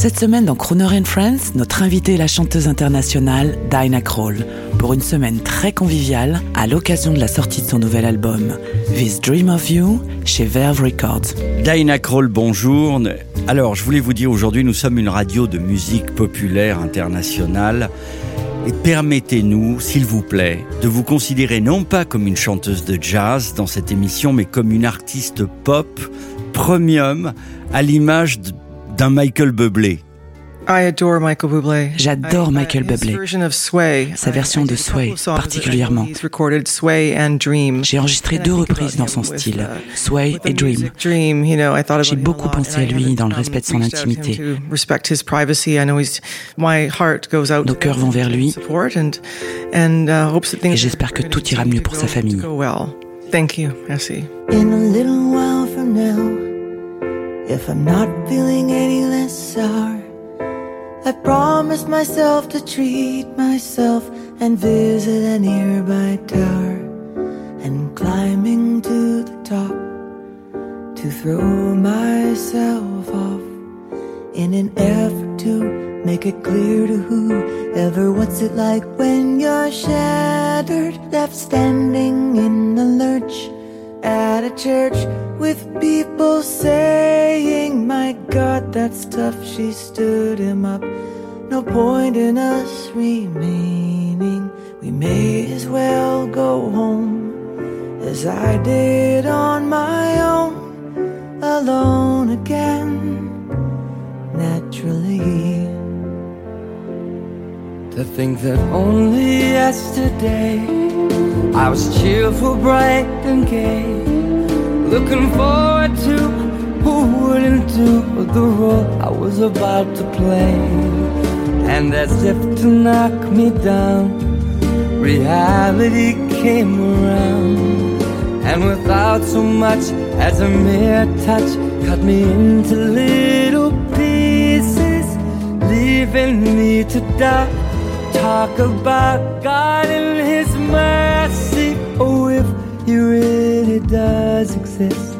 Cette semaine dans Croner and Friends, notre invitée est la chanteuse internationale Dinah Kroll pour une semaine très conviviale à l'occasion de la sortie de son nouvel album This Dream of You chez Verve Records. Dinah Kroll, bonjour. Alors, je voulais vous dire aujourd'hui, nous sommes une radio de musique populaire internationale. Et permettez-nous, s'il vous plaît, de vous considérer non pas comme une chanteuse de jazz dans cette émission, mais comme une artiste pop premium à l'image d- d'un Michael Bublé. J'adore Michael Bublé. Sa version de Sway, particulièrement. J'ai enregistré deux reprises dans son style, Sway et Dream. J'ai beaucoup pensé à lui dans le respect de son intimité. Nos cœurs vont vers lui et j'espère que tout ira mieux pour sa famille. Merci. Promised myself to treat myself and visit a nearby tower. And climbing to the top to throw myself off in an effort to make it clear to whoever what's it like when you're shattered, left standing in the lurch at a church with people saying, My God, that's tough. She stood him up. No point in us remaining. We may as well go home as I did on my own, alone again, naturally. To think that only yesterday I was cheerful, bright and gay, looking forward to who wouldn't do the role I was about to play. And as if to knock me down, reality came around, and without so much as a mere touch, cut me into little pieces, leaving me to die. Talk about God and His mercy. Oh, if He really does exist,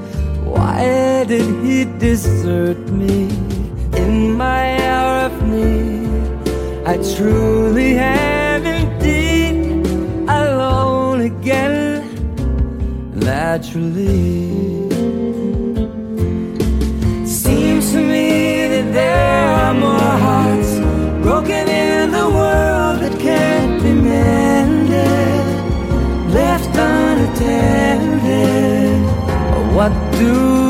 why did He desert me in my hour of need? I truly am indeed alone again, naturally. Seems to me that there are more hearts broken in the world that can't be mended, left unattended. What do do?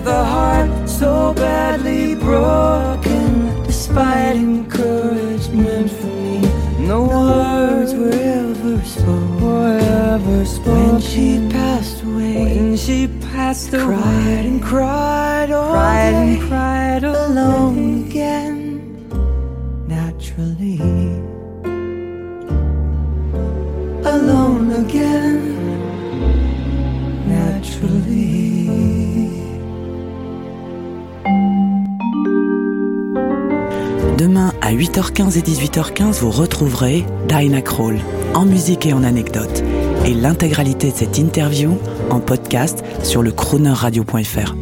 with a heart so badly broken. Despite encouragement from me, no words were ever spoken. Were ever spoken. When she passed away, When she passed away, cried and cried all cried day, and cried alone à 8h15 et 18h15, vous retrouverez Dinah Kroll en musique et en anecdotes et l'intégralité de cette interview en podcast sur le croonerradio.fr.